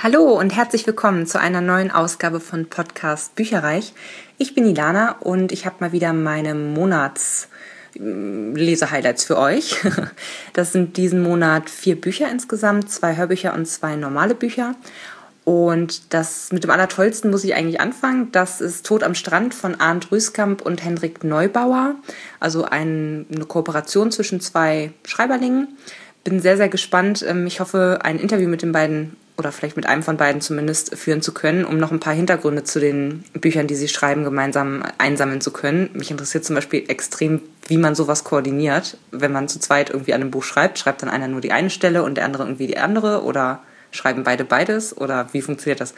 Hallo und herzlich willkommen zu einer neuen Ausgabe von Podcast Bücherreich. Ich bin Ilana und ich habe mal wieder meine Monats-Lesehighlights für euch. Das sind diesen Monat vier Bücher insgesamt, zwei Hörbücher und zwei normale Bücher. Und das mit dem Allertollsten muss ich eigentlich anfangen. Das ist Tod am Strand von Arndt Rüskamp und Hendrik Neubauer. Also ein, eine Kooperation zwischen zwei Schreiberlingen. Bin sehr, sehr gespannt. Ähm, ich hoffe, ein Interview mit den beiden oder vielleicht mit einem von beiden zumindest führen zu können, um noch ein paar Hintergründe zu den Büchern, die sie schreiben, gemeinsam einsammeln zu können. Mich interessiert zum Beispiel extrem, wie man sowas koordiniert. Wenn man zu zweit irgendwie an einem Buch schreibt, schreibt dann einer nur die eine Stelle und der andere irgendwie die andere oder schreiben beide beides oder wie funktioniert das?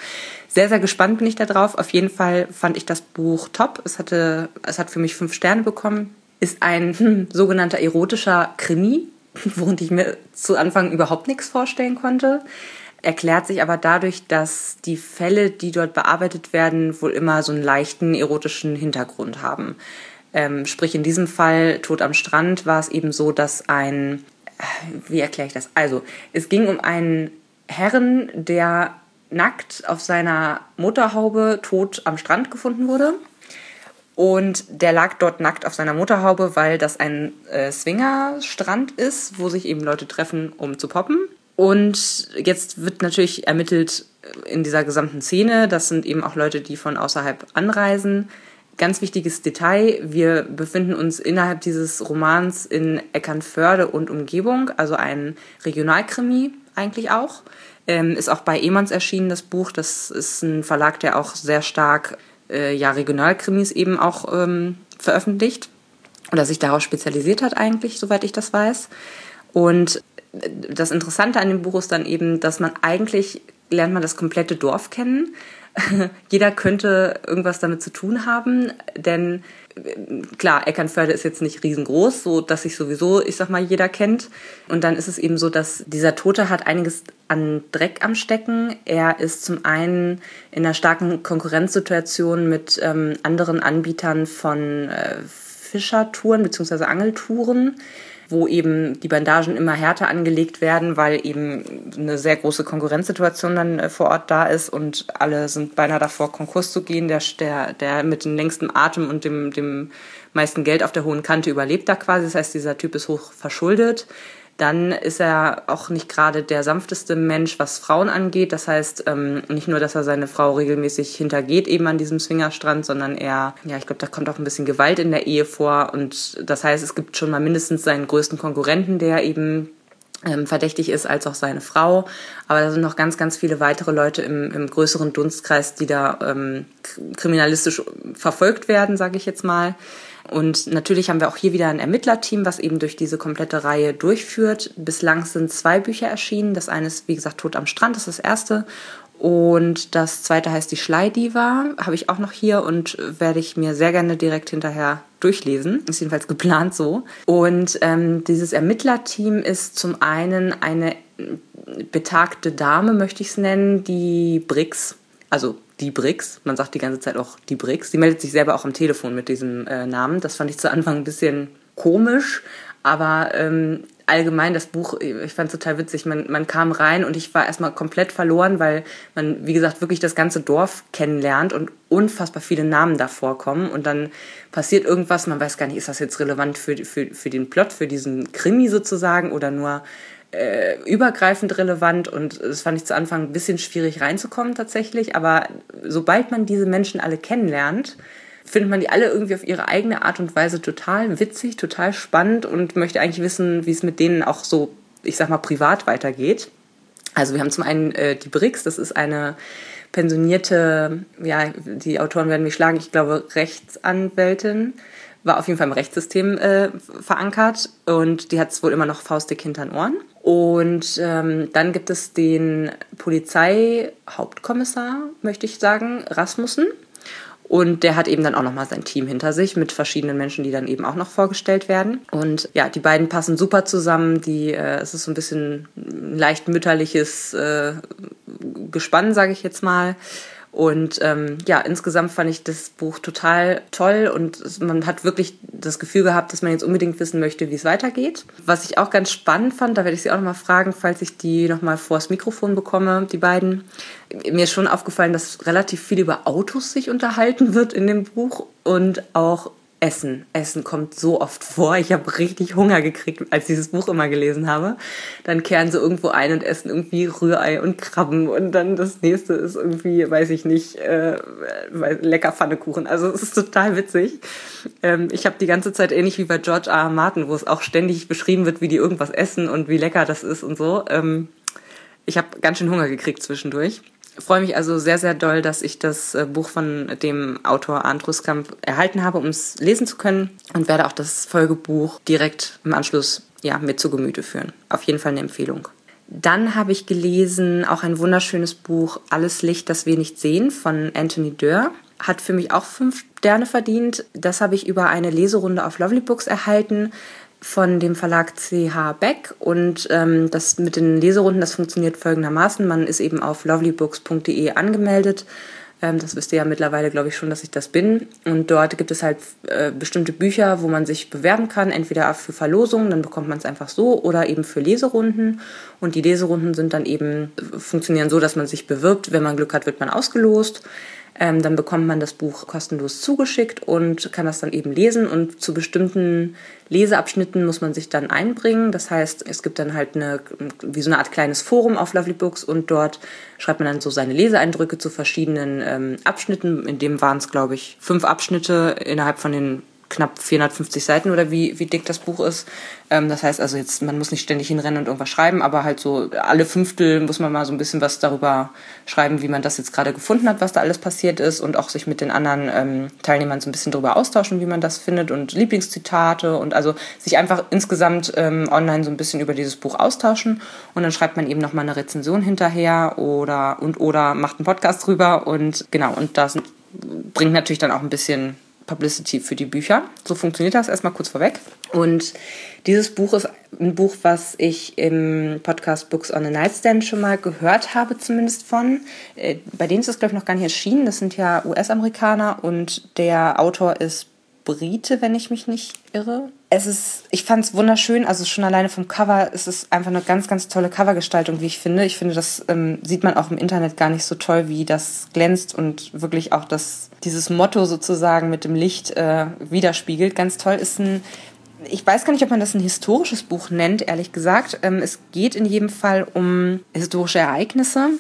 Sehr, sehr gespannt bin ich da drauf. Auf jeden Fall fand ich das Buch top. Es hatte, es hat für mich fünf Sterne bekommen. Ist ein hm, sogenannter erotischer Krimi, worunter ich mir zu Anfang überhaupt nichts vorstellen konnte erklärt sich aber dadurch, dass die Fälle, die dort bearbeitet werden, wohl immer so einen leichten erotischen Hintergrund haben. Ähm, sprich, in diesem Fall Tod am Strand war es eben so, dass ein, äh, wie erkläre ich das? Also, es ging um einen Herren, der nackt auf seiner Motorhaube tot am Strand gefunden wurde. Und der lag dort nackt auf seiner Motorhaube, weil das ein äh, Swingerstrand ist, wo sich eben Leute treffen, um zu poppen. Und jetzt wird natürlich ermittelt in dieser gesamten Szene. Das sind eben auch Leute, die von außerhalb anreisen. Ganz wichtiges Detail, wir befinden uns innerhalb dieses Romans in Eckernförde und Umgebung, also ein Regionalkrimi eigentlich auch. Ähm, ist auch bei Ehmanns erschienen, das Buch. Das ist ein Verlag, der auch sehr stark äh, ja, Regionalkrimis eben auch ähm, veröffentlicht oder sich darauf spezialisiert hat eigentlich, soweit ich das weiß. Und das Interessante an dem Buch ist dann eben, dass man eigentlich lernt man das komplette Dorf kennen. Jeder könnte irgendwas damit zu tun haben, denn klar, Eckernförde ist jetzt nicht riesengroß, so dass sich sowieso, ich sag mal, jeder kennt. Und dann ist es eben so, dass dieser Tote hat einiges an Dreck am Stecken. Er ist zum einen in einer starken Konkurrenzsituation mit ähm, anderen Anbietern von äh, Fischertouren bzw. Angeltouren wo eben die Bandagen immer härter angelegt werden, weil eben eine sehr große Konkurrenzsituation dann äh, vor Ort da ist und alle sind beinahe davor, Konkurs zu gehen. Der, der, der mit dem längsten Atem und dem, dem meisten Geld auf der hohen Kante überlebt da quasi. Das heißt, dieser Typ ist hoch verschuldet dann ist er auch nicht gerade der sanfteste Mensch, was Frauen angeht. Das heißt, ähm, nicht nur, dass er seine Frau regelmäßig hintergeht eben an diesem Swingerstrand, sondern er, ja, ich glaube, da kommt auch ein bisschen Gewalt in der Ehe vor. Und das heißt, es gibt schon mal mindestens seinen größten Konkurrenten, der eben ähm, verdächtig ist, als auch seine Frau. Aber da sind noch ganz, ganz viele weitere Leute im, im größeren Dunstkreis, die da ähm, kriminalistisch verfolgt werden, sage ich jetzt mal. Und natürlich haben wir auch hier wieder ein Ermittlerteam, was eben durch diese komplette Reihe durchführt. Bislang sind zwei Bücher erschienen. Das eine ist, wie gesagt, Tod am Strand, das ist das erste. Und das zweite heißt Die Schleidiva, habe ich auch noch hier und werde ich mir sehr gerne direkt hinterher durchlesen. Ist jedenfalls geplant so. Und ähm, dieses Ermittlerteam ist zum einen eine betagte Dame, möchte ich es nennen, die Brix, also die Brix. Man sagt die ganze Zeit auch die Brix. Die meldet sich selber auch am Telefon mit diesem äh, Namen. Das fand ich zu Anfang ein bisschen komisch, aber ähm, allgemein das Buch, ich fand es total witzig. Man, man kam rein und ich war erstmal komplett verloren, weil man, wie gesagt, wirklich das ganze Dorf kennenlernt und unfassbar viele Namen da vorkommen. Und dann passiert irgendwas, man weiß gar nicht, ist das jetzt relevant für, für, für den Plot, für diesen Krimi sozusagen oder nur äh, übergreifend relevant und das fand ich zu Anfang ein bisschen schwierig reinzukommen tatsächlich. Aber sobald man diese Menschen alle kennenlernt, findet man die alle irgendwie auf ihre eigene Art und Weise total witzig, total spannend und möchte eigentlich wissen, wie es mit denen auch so, ich sag mal, privat weitergeht. Also wir haben zum einen äh, die Brix, das ist eine pensionierte, ja, die Autoren werden mich schlagen, ich glaube Rechtsanwältin, war auf jeden Fall im Rechtssystem äh, verankert und die hat es wohl immer noch faustdick hinter den Ohren. Und ähm, dann gibt es den Polizeihauptkommissar, möchte ich sagen, Rasmussen. Und der hat eben dann auch nochmal sein Team hinter sich mit verschiedenen Menschen, die dann eben auch noch vorgestellt werden. Und ja, die beiden passen super zusammen. Die, äh, es ist so ein bisschen ein leicht mütterliches äh, Gespann, sage ich jetzt mal. Und ähm, ja, insgesamt fand ich das Buch total toll und man hat wirklich das Gefühl gehabt, dass man jetzt unbedingt wissen möchte, wie es weitergeht. Was ich auch ganz spannend fand, da werde ich Sie auch nochmal fragen, falls ich die nochmal vors Mikrofon bekomme, die beiden. Mir ist schon aufgefallen, dass relativ viel über Autos sich unterhalten wird in dem Buch und auch Essen. Essen kommt so oft vor. Ich habe richtig Hunger gekriegt, als ich dieses Buch immer gelesen habe. Dann kehren sie irgendwo ein und essen irgendwie Rührei und Krabben. Und dann das nächste ist irgendwie, weiß ich nicht, äh, lecker Pfannekuchen. Also es ist total witzig. Ähm, ich habe die ganze Zeit ähnlich wie bei George R. R. Martin, wo es auch ständig beschrieben wird, wie die irgendwas essen und wie lecker das ist und so. Ähm, ich habe ganz schön Hunger gekriegt zwischendurch freue mich also sehr, sehr doll, dass ich das äh, Buch von dem Autor Arndt Ruskamp erhalten habe, um es lesen zu können und werde auch das Folgebuch direkt im Anschluss ja, mir zu Gemüte führen. Auf jeden Fall eine Empfehlung. Dann habe ich gelesen auch ein wunderschönes Buch Alles Licht, das wir nicht sehen von Anthony Dörr. Hat für mich auch fünf Sterne verdient. Das habe ich über eine Leserunde auf Lovely Books erhalten von dem Verlag CH Beck und ähm, das mit den Leserunden, das funktioniert folgendermaßen. Man ist eben auf lovelybooks.de angemeldet. Ähm, das wisst ihr ja mittlerweile, glaube ich, schon, dass ich das bin. Und dort gibt es halt äh, bestimmte Bücher, wo man sich bewerben kann, entweder für Verlosungen, dann bekommt man es einfach so, oder eben für Leserunden. Und die Leserunden sind dann eben, funktionieren so, dass man sich bewirbt. Wenn man Glück hat, wird man ausgelost. Ähm, dann bekommt man das Buch kostenlos zugeschickt und kann das dann eben lesen. Und zu bestimmten Leseabschnitten muss man sich dann einbringen. Das heißt, es gibt dann halt eine, wie so eine Art kleines Forum auf Lovely Books und dort schreibt man dann so seine Leseeindrücke zu verschiedenen ähm, Abschnitten. In dem waren es, glaube ich, fünf Abschnitte innerhalb von den knapp 450 Seiten oder wie, wie dick das Buch ist. Ähm, das heißt also jetzt, man muss nicht ständig hinrennen und irgendwas schreiben, aber halt so alle Fünftel muss man mal so ein bisschen was darüber schreiben, wie man das jetzt gerade gefunden hat, was da alles passiert ist und auch sich mit den anderen ähm, Teilnehmern so ein bisschen darüber austauschen, wie man das findet und Lieblingszitate und also sich einfach insgesamt ähm, online so ein bisschen über dieses Buch austauschen und dann schreibt man eben nochmal eine Rezension hinterher oder und oder macht einen Podcast drüber und genau und das bringt natürlich dann auch ein bisschen Publicity für die Bücher. So funktioniert das erstmal kurz vorweg. Und dieses Buch ist ein Buch, was ich im Podcast Books on a Nightstand schon mal gehört habe, zumindest von. Äh, bei denen ist es, glaube ich, noch gar nicht erschienen. Das sind ja US-Amerikaner und der Autor ist Brite, wenn ich mich nicht irre. Es ist, ich fand es wunderschön, also schon alleine vom Cover ist es einfach eine ganz, ganz tolle Covergestaltung, wie ich finde. Ich finde, das ähm, sieht man auch im Internet gar nicht so toll, wie das glänzt und wirklich auch das, dieses Motto sozusagen mit dem Licht äh, widerspiegelt. Ganz toll ist ein ich weiß gar nicht, ob man das ein historisches Buch nennt, ehrlich gesagt. Ähm, es geht in jedem Fall um historische Ereignisse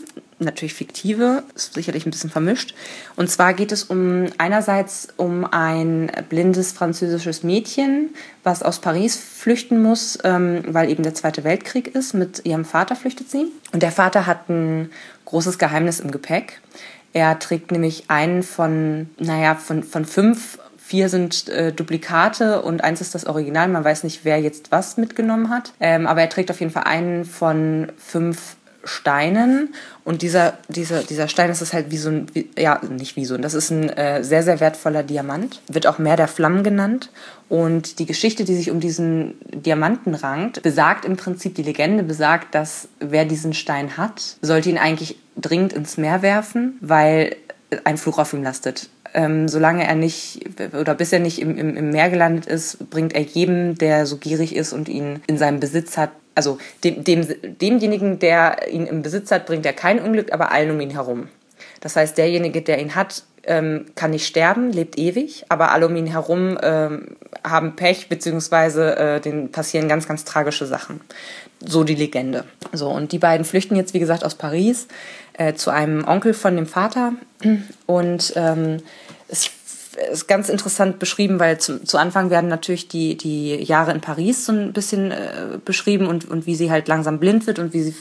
natürlich fiktive, ist sicherlich ein bisschen vermischt. Und zwar geht es um einerseits um ein blindes französisches Mädchen, was aus Paris flüchten muss, ähm, weil eben der Zweite Weltkrieg ist. Mit ihrem Vater flüchtet sie. Und der Vater hat ein großes Geheimnis im Gepäck. Er trägt nämlich einen von, naja, von, von fünf Vier sind äh, Duplikate und eins ist das Original. Man weiß nicht, wer jetzt was mitgenommen hat. Ähm, aber er trägt auf jeden Fall einen von fünf Steinen. Und dieser, dieser, dieser Stein das ist halt wie so ein, wie, ja, nicht wie so ein, das ist ein äh, sehr, sehr wertvoller Diamant, wird auch Meer der Flammen genannt. Und die Geschichte, die sich um diesen Diamanten rankt, besagt im Prinzip, die Legende besagt, dass wer diesen Stein hat, sollte ihn eigentlich dringend ins Meer werfen, weil ein Fluch auf ihm lastet. Ähm, solange er nicht oder bis er nicht im, im, im Meer gelandet ist, bringt er jedem, der so gierig ist und ihn in seinem Besitz hat, also dem, dem, demjenigen, der ihn im Besitz hat, bringt er kein Unglück, aber allen um ihn herum. Das heißt, derjenige, der ihn hat, ähm, kann nicht sterben, lebt ewig, aber alle um ihn herum ähm, haben Pech, beziehungsweise äh, denen passieren ganz, ganz tragische Sachen. So die Legende. So, und die beiden flüchten jetzt, wie gesagt, aus Paris äh, zu einem Onkel von dem Vater. Und ähm, es ist ganz interessant beschrieben, weil zu, zu Anfang werden natürlich die, die Jahre in Paris so ein bisschen äh, beschrieben und, und wie sie halt langsam blind wird und wie sie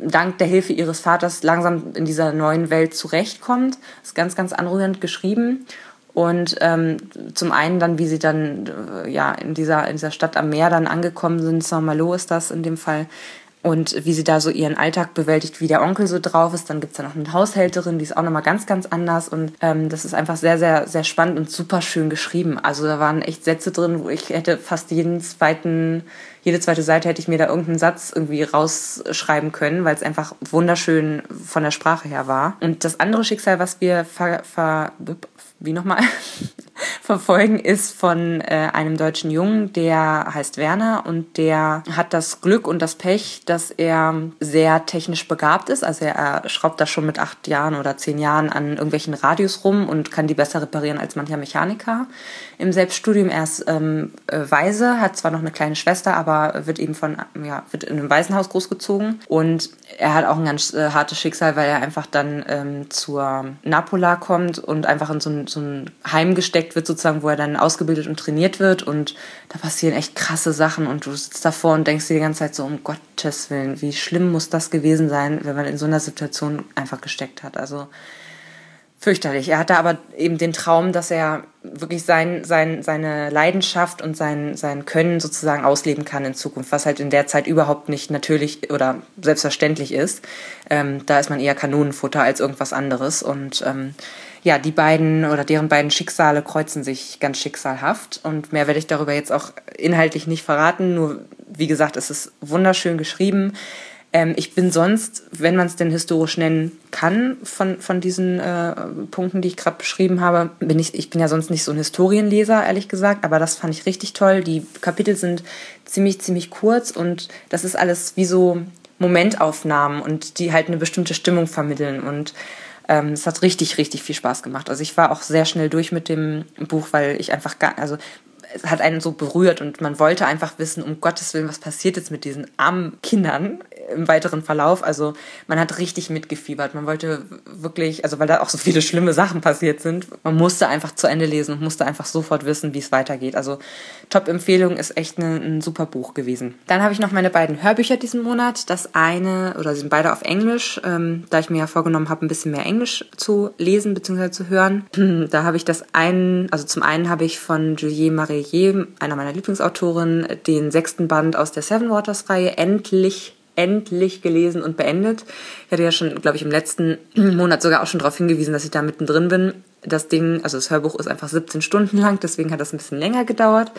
dank der Hilfe ihres Vaters langsam in dieser neuen Welt zurechtkommt. Ist ganz, ganz anrührend geschrieben. Und ähm, zum einen dann, wie sie dann äh, ja in dieser, in dieser Stadt am Meer dann angekommen sind, Saint-Malo ist das in dem Fall, und wie sie da so ihren Alltag bewältigt, wie der Onkel so drauf ist. Dann gibt es da noch eine Haushälterin, die ist auch nochmal ganz, ganz anders. Und ähm, das ist einfach sehr, sehr, sehr spannend und super schön geschrieben. Also da waren echt Sätze drin, wo ich hätte fast jeden zweiten, jede zweite Seite hätte ich mir da irgendeinen Satz irgendwie rausschreiben können, weil es einfach wunderschön von der Sprache her war. Und das andere Schicksal, was wir ver, ver wie nochmal verfolgen, ist von äh, einem deutschen Jungen, der heißt Werner und der hat das Glück und das Pech, dass er sehr technisch begabt ist. Also er schraubt da schon mit acht Jahren oder zehn Jahren an irgendwelchen Radios rum und kann die besser reparieren als mancher Mechaniker. Im Selbststudium er ist ähm, äh, Waise, hat zwar noch eine kleine Schwester, aber wird eben von, ja, wird in einem Waisenhaus großgezogen und er hat auch ein ganz äh, hartes Schicksal, weil er einfach dann ähm, zur Napola kommt und einfach in so ein, so ein Heim gesteckt wird, sozusagen, wo er dann ausgebildet und trainiert wird. Und da passieren echt krasse Sachen und du sitzt davor und denkst dir die ganze Zeit so, um Gottes Willen, wie schlimm muss das gewesen sein, wenn man in so einer Situation einfach gesteckt hat. Also fürchterlich. Er hatte aber eben den Traum, dass er wirklich sein, sein, seine Leidenschaft und sein, sein Können sozusagen ausleben kann in Zukunft, was halt in der Zeit überhaupt nicht natürlich oder selbstverständlich ist. Ähm, da ist man eher Kanonenfutter als irgendwas anderes. Und ähm, ja, die beiden oder deren beiden Schicksale kreuzen sich ganz schicksalhaft. Und mehr werde ich darüber jetzt auch inhaltlich nicht verraten. Nur, wie gesagt, es ist wunderschön geschrieben. Ähm, ich bin sonst, wenn man es denn historisch nennen kann, von, von diesen äh, Punkten, die ich gerade beschrieben habe, bin ich, ich bin ja sonst nicht so ein Historienleser, ehrlich gesagt, aber das fand ich richtig toll. Die Kapitel sind ziemlich, ziemlich kurz und das ist alles wie so Momentaufnahmen und die halt eine bestimmte Stimmung vermitteln und ähm, es hat richtig, richtig viel Spaß gemacht. Also ich war auch sehr schnell durch mit dem Buch, weil ich einfach gar, also es hat einen so berührt und man wollte einfach wissen, um Gottes Willen, was passiert jetzt mit diesen armen Kindern im weiteren Verlauf. Also man hat richtig mitgefiebert. Man wollte wirklich, also weil da auch so viele schlimme Sachen passiert sind, man musste einfach zu Ende lesen und musste einfach sofort wissen, wie es weitergeht. Also Top-Empfehlung ist echt eine, ein super Buch gewesen. Dann habe ich noch meine beiden Hörbücher diesen Monat. Das eine, oder sie sind beide auf Englisch, ähm, da ich mir ja vorgenommen habe, ein bisschen mehr Englisch zu lesen bzw. zu hören. Da habe ich das einen, also zum einen habe ich von Juliet Marillier, einer meiner Lieblingsautorinnen, den sechsten Band aus der Seven Waters Reihe endlich endlich gelesen und beendet. Ich hatte ja schon, glaube ich, im letzten Monat sogar auch schon darauf hingewiesen, dass ich da mittendrin bin das Ding, also das Hörbuch ist einfach 17 Stunden lang, deswegen hat das ein bisschen länger gedauert,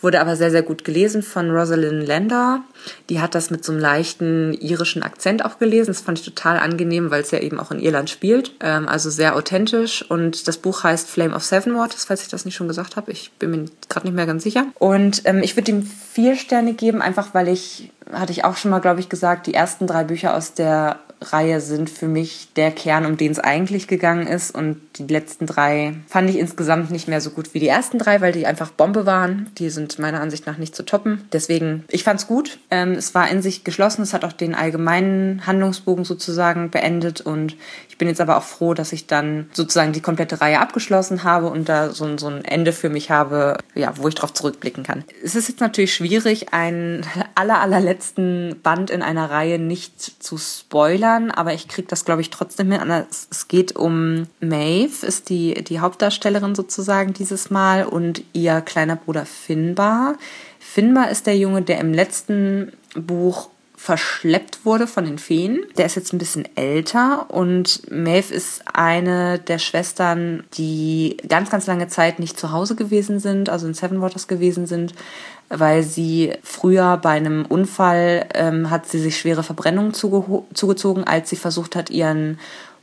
wurde aber sehr, sehr gut gelesen von Rosalind Landor. Die hat das mit so einem leichten irischen Akzent auch gelesen. Das fand ich total angenehm, weil es ja eben auch in Irland spielt. Ähm, also sehr authentisch. Und das Buch heißt Flame of Seven Waters, falls ich das nicht schon gesagt habe. Ich bin mir gerade nicht mehr ganz sicher. Und ähm, ich würde ihm vier Sterne geben, einfach weil ich, hatte ich auch schon mal, glaube ich, gesagt, die ersten drei Bücher aus der Reihe sind für mich der Kern, um den es eigentlich gegangen ist. Und die letzten drei fand ich insgesamt nicht mehr so gut wie die ersten drei, weil die einfach Bombe waren. Die sind meiner Ansicht nach nicht zu toppen. Deswegen, ich fand es gut. Ähm, es war in sich geschlossen. Es hat auch den allgemeinen Handlungsbogen sozusagen beendet. Und ich bin jetzt aber auch froh, dass ich dann sozusagen die komplette Reihe abgeschlossen habe und da so, so ein Ende für mich habe, ja, wo ich darauf zurückblicken kann. Es ist jetzt natürlich schwierig, einen aller, allerletzten Band in einer Reihe nicht zu spoilern spoilern, aber ich kriege das, glaube ich, trotzdem hin. Es geht um Maeve, ist die, die Hauptdarstellerin sozusagen dieses Mal und ihr kleiner Bruder Finbar. Finbar ist der Junge, der im letzten Buch verschleppt wurde von den Feen. Der ist jetzt ein bisschen älter und Maeve ist eine der Schwestern, die ganz, ganz lange Zeit nicht zu Hause gewesen sind, also in Seven Waters gewesen sind, weil sie früher bei einem Unfall ähm, hat sie sich schwere Verbrennungen zuge zugezogen, als sie versucht hat, ihren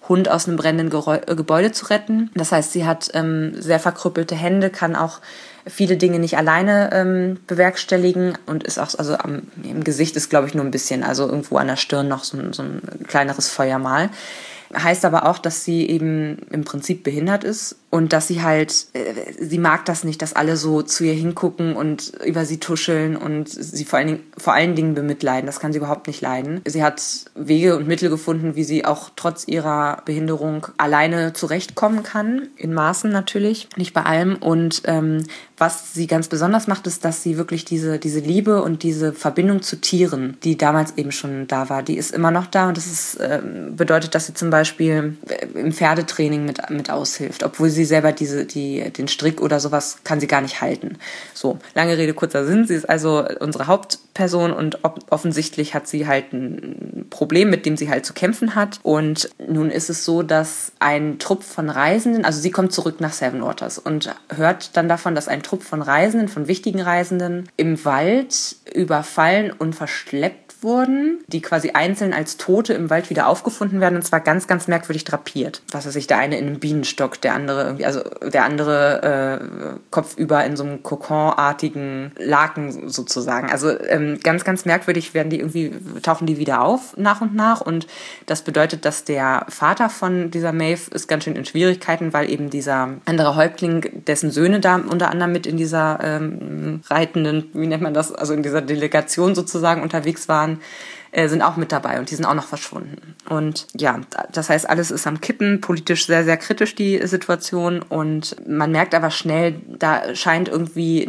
Hund aus einem brennenden Gerä Gebäude zu retten. Das heißt, sie hat ähm, sehr verkrüppelte Hände, kann auch viele Dinge nicht alleine ähm, bewerkstelligen und ist auch, also am, im Gesicht ist, glaube ich, nur ein bisschen, also irgendwo an der Stirn noch so, so ein kleineres Feuermal. Heißt aber auch, dass sie eben im Prinzip behindert ist und dass sie halt, äh, sie mag das nicht, dass alle so zu ihr hingucken und über sie tuscheln und sie vor allen, Dingen, vor allen Dingen bemitleiden. Das kann sie überhaupt nicht leiden. Sie hat Wege und Mittel gefunden, wie sie auch trotz ihrer Behinderung alleine zurechtkommen kann. In Maßen natürlich, nicht bei allem. Und ähm, was sie ganz besonders macht, ist, dass sie wirklich diese, diese Liebe und diese Verbindung zu Tieren, die damals eben schon da war, die ist immer noch da. Und das ist, äh, bedeutet, dass sie zum Beispiel im Pferdetraining mit, mit aushilft, obwohl sie sie selber diese, die, den Strick oder sowas kann sie gar nicht halten. So, lange Rede, kurzer Sinn. Sie ist also unsere Hauptperson und offensichtlich hat sie halt ein Problem, mit dem sie halt zu kämpfen hat. Und nun ist es so, dass ein Trupp von Reisenden, also sie kommt zurück nach Seven Waters und hört dann davon, dass ein Trupp von Reisenden, von wichtigen Reisenden im Wald überfallen und verschleppt wurden, die quasi einzeln als Tote im Wald wieder aufgefunden werden und zwar ganz, ganz merkwürdig drapiert. Was weiß ich, der eine in einem Bienenstock, der andere irgendwie, also der andere äh, kopfüber in so einem Kokonartigen Laken sozusagen. Also ähm, ganz, ganz merkwürdig werden die irgendwie, tauchen die wieder auf nach und nach und das bedeutet, dass der Vater von dieser Maeve ist ganz schön in Schwierigkeiten, weil eben dieser andere Häuptling, dessen Söhne da unter anderem mit in dieser ähm, reitenden, wie nennt man das, also in dieser Delegation sozusagen unterwegs waren, waren, äh, sind auch mit dabei und die sind auch noch verschwunden. Und ja, das heißt, alles ist am Kippen, politisch sehr, sehr kritisch die Situation und man merkt aber schnell, da scheint irgendwie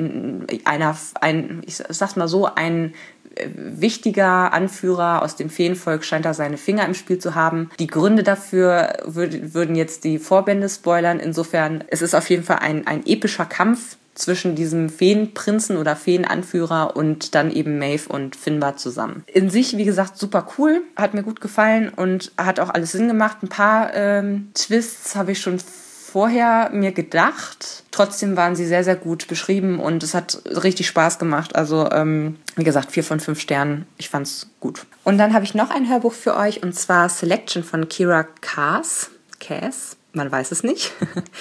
einer, ein, ich sag's mal so, ein äh, wichtiger Anführer aus dem Feenvolk scheint da seine Finger im Spiel zu haben. Die Gründe dafür würden jetzt die Vorbände spoilern. Insofern, es ist auf jeden Fall ein, ein epischer Kampf zwischen diesem Feenprinzen oder Feenanführer und dann eben Maeve und Finbar zusammen. In sich, wie gesagt, super cool, hat mir gut gefallen und hat auch alles Sinn gemacht. Ein paar ähm, Twists habe ich schon vorher mir gedacht. Trotzdem waren sie sehr, sehr gut beschrieben und es hat richtig Spaß gemacht. Also, ähm, wie gesagt, vier von fünf Sternen. Ich fand's gut. Und dann habe ich noch ein Hörbuch für euch und zwar Selection von Kira Kaas. Cass man weiß es nicht.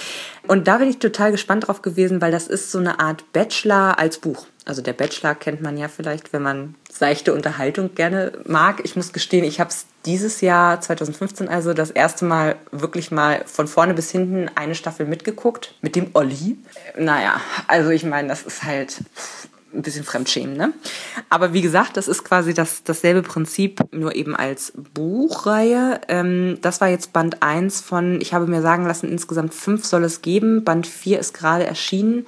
Und da bin ich total gespannt drauf gewesen, weil das ist so eine Art Bachelor als Buch. Also der Bachelor kennt man ja vielleicht, wenn man seichte Unterhaltung gerne mag. Ich muss gestehen, ich habe es dieses Jahr 2015 also das erste Mal wirklich mal von vorne bis hinten eine Staffel mitgeguckt mit dem Olli. Naja, also ich meine, das ist halt ein bisschen Fremdschämen, ne? Aber wie gesagt, das ist quasi das, dasselbe Prinzip, nur eben als Buchreihe. Ähm, das war jetzt Band 1 von, ich habe mir sagen lassen, insgesamt fünf soll es geben. Band 4 ist gerade erschienen.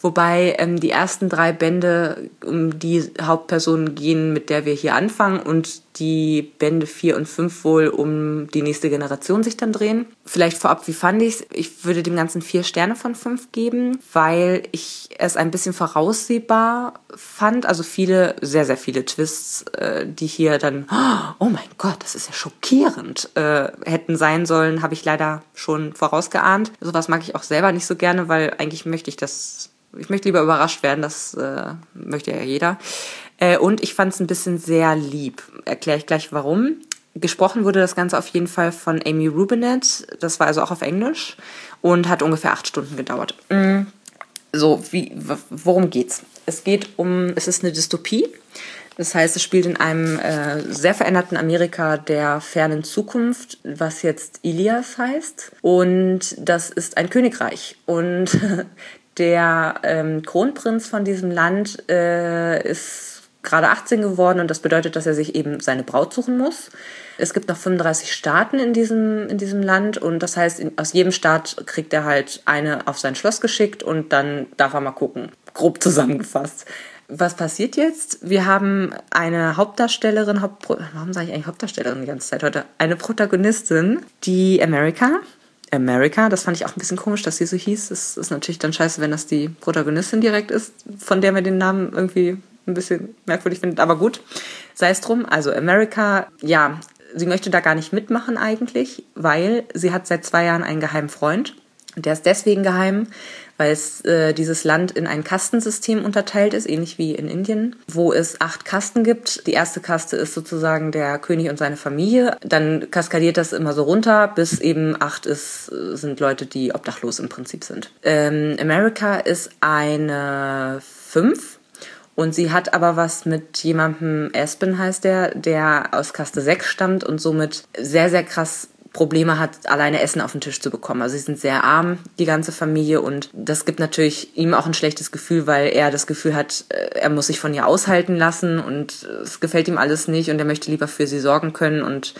Wobei ähm, die ersten drei Bände um die Hauptperson gehen, mit der wir hier anfangen und die Bände 4 und 5 wohl um die nächste Generation sich dann drehen. Vielleicht vorab, wie fand ich's? Ich würde dem Ganzen vier Sterne von fünf geben, weil ich es ein bisschen voraussehbar fand. Also viele, sehr, sehr viele Twists, äh, die hier dann, oh mein Gott, das ist ja schockierend, äh, hätten sein sollen, habe ich leider schon vorausgeahnt. Sowas mag ich auch selber nicht so gerne, weil eigentlich möchte ich das ich möchte lieber überrascht werden, das äh, möchte ja jeder. Äh, und ich fand es ein bisschen sehr lieb. Erkläre ich gleich warum. Gesprochen wurde das Ganze auf jeden Fall von Amy Rubinet. Das war also auch auf Englisch und hat ungefähr acht Stunden gedauert. Mhm. So, wie, worum geht's? Es geht um, es ist eine Dystopie. Das heißt, es spielt in einem äh, sehr veränderten Amerika der fernen Zukunft, was jetzt Ilias heißt. Und das ist ein Königreich. Und der ähm, Kronprinz von diesem Land äh, ist gerade 18 geworden und das bedeutet, dass er sich eben seine Braut suchen muss. Es gibt noch 35 Staaten in diesem, in diesem Land und das heißt, in, aus jedem Staat kriegt er halt eine auf sein Schloss geschickt und dann darf er mal gucken. Grob zusammengefasst. Was passiert jetzt? Wir haben eine Hauptdarstellerin, Hauptpro warum sage ich eigentlich Hauptdarstellerin die ganze Zeit heute? Eine Protagonistin, die America, America. Das fand ich auch ein bisschen komisch, dass sie so hieß. Das ist natürlich dann scheiße, wenn das die Protagonistin direkt ist, von der man den Namen irgendwie ein bisschen merkwürdig findet. Aber gut, sei es drum. Also America, ja, sie möchte da gar nicht mitmachen eigentlich, weil sie hat seit zwei Jahren einen geheimen Freund. Der ist deswegen geheim, weil es äh, dieses Land in ein Kastensystem unterteilt ist, ähnlich wie in Indien, wo es acht Kasten gibt. Die erste Kaste ist sozusagen der König und seine Familie. Dann kaskadiert das immer so runter, bis eben acht ist, sind Leute, die obdachlos im Prinzip sind. Ähm, America ist eine fünf. Und sie hat aber was mit jemandem, Aspen heißt der, der aus Kaste 6 stammt und somit sehr, sehr krass Probleme hat, alleine Essen auf den Tisch zu bekommen. Also sie sind sehr arm, die ganze Familie, und das gibt natürlich ihm auch ein schlechtes Gefühl, weil er das Gefühl hat, äh, er muss sich von ihr aushalten lassen und es gefällt ihm alles nicht und er möchte lieber für sie sorgen können und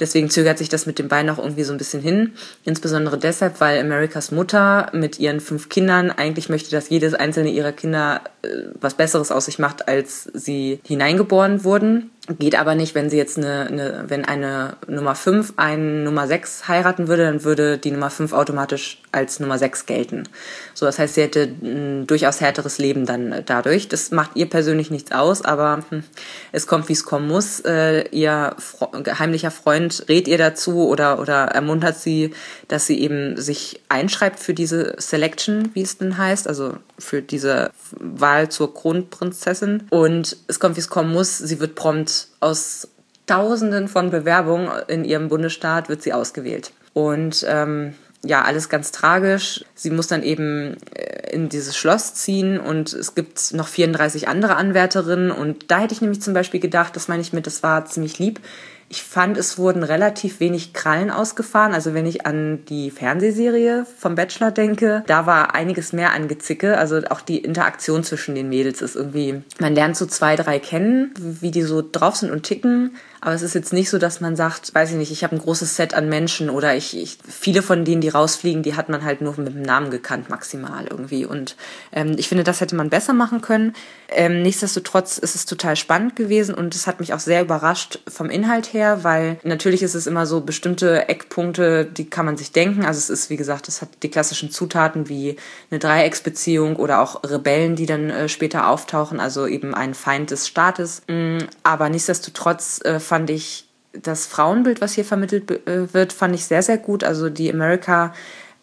Deswegen zögert sich das mit dem Bein auch irgendwie so ein bisschen hin. Insbesondere deshalb, weil Amerikas Mutter mit ihren fünf Kindern eigentlich möchte, dass jedes einzelne ihrer Kinder äh, was Besseres aus sich macht, als sie hineingeboren wurden. Geht aber nicht, wenn sie jetzt eine, eine wenn eine Nummer 5 einen Nummer 6 heiraten würde, dann würde die Nummer 5 automatisch als Nummer 6 gelten. So, das heißt, sie hätte ein durchaus härteres Leben dann dadurch. Das macht ihr persönlich nichts aus, aber hm, es kommt, wie es kommen muss. Äh, ihr Fre heimlicher Freund rät ihr dazu oder, oder ermuntert sie, dass sie eben sich einschreibt für diese Selection, wie es denn heißt, also für diese Wahl zur Kronprinzessin. Und es kommt, wie es kommen muss. Sie wird prompt aus Tausenden von Bewerbungen in ihrem Bundesstaat wird sie ausgewählt. Und ähm, ja, alles ganz tragisch. Sie muss dann eben äh, in dieses Schloss ziehen und es gibt noch 34 andere Anwärterinnen. Und da hätte ich nämlich zum Beispiel gedacht, das meine ich mit, das war ziemlich lieb. Ich fand, es wurden relativ wenig Krallen ausgefahren. Also wenn ich an die Fernsehserie vom Bachelor denke, da war einiges mehr an Gezicke. Also auch die Interaktion zwischen den Mädels ist irgendwie, man lernt so zwei, drei kennen, wie die so drauf sind und ticken. Aber es ist jetzt nicht so, dass man sagt, weiß ich nicht, ich habe ein großes Set an Menschen oder ich, ich viele von denen, die rausfliegen, die hat man halt nur mit dem Namen gekannt maximal irgendwie. Und ähm, ich finde, das hätte man besser machen können. Ähm, nichtsdestotrotz ist es total spannend gewesen und es hat mich auch sehr überrascht vom Inhalt her, weil natürlich ist es immer so bestimmte Eckpunkte, die kann man sich denken. Also es ist, wie gesagt, es hat die klassischen Zutaten wie eine Dreiecksbeziehung oder auch Rebellen, die dann äh, später auftauchen, also eben ein Feind des Staates. Mm, aber nichtsdestotrotz äh, fand ich das Frauenbild, was hier vermittelt äh, wird, fand ich sehr, sehr gut. Also die America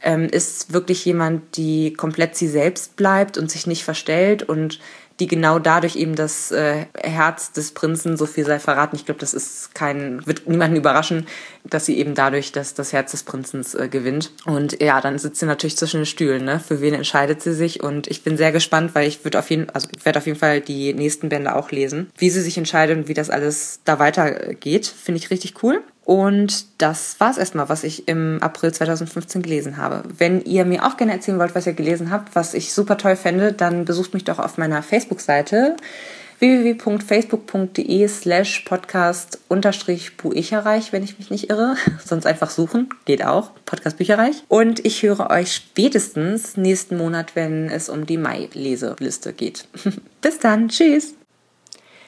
ähm, ist wirklich jemand, die komplett sie selbst bleibt und sich nicht verstellt und die genau dadurch eben das äh, Herz des Prinzen, so viel sei verraten, ich glaube, das ist kein, wird niemanden überraschen, dass sie eben dadurch das, das Herz des Prinzens äh, gewinnt. Und ja, dann sitzt sie natürlich zwischen den Stühlen, ne? Für wen entscheidet sie sich? Und ich bin sehr gespannt, weil ich würde auf jeden, also ich werde auf jeden Fall die nächsten Bände auch lesen. Wie sie sich entscheidet und wie das alles da weitergeht, finde ich richtig cool. Und das war es erstmal, was ich im April 2015 gelesen habe. Wenn ihr mir auch gerne erzählen wollt, was ihr gelesen habt, was ich super toll fände, dann besucht mich doch auf meiner Facebook-Seite www.facebook.de slash podcast unterstrich Buicherreich, wenn ich mich nicht irre. Sonst einfach suchen, geht auch, Podcast Bücherreich. Und ich höre euch spätestens nächsten Monat, wenn es um die Mai-Leseliste geht. Bis dann, tschüss!